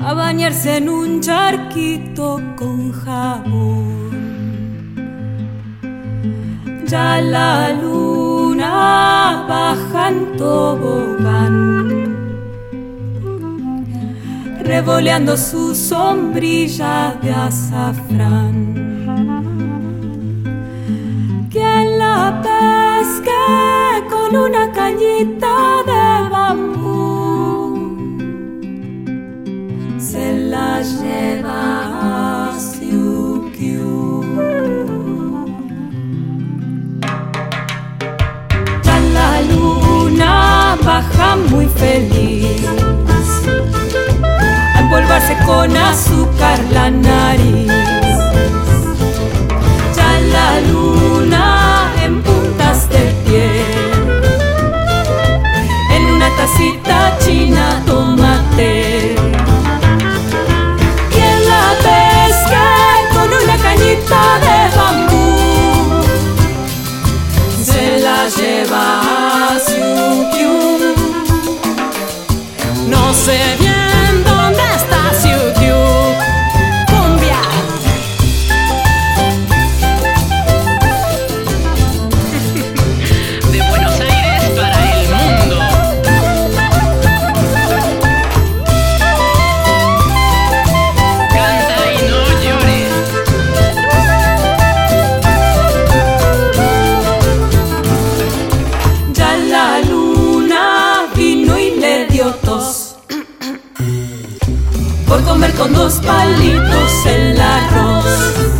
a bañarse en un charquito con jabón. Ya la luna baja en tobogán, revoleando su sombrilla de azafrán. Quien la pesque con una cañita muy feliz a empolvarse con azúcar la nariz. por comer con dos palitos el arroz.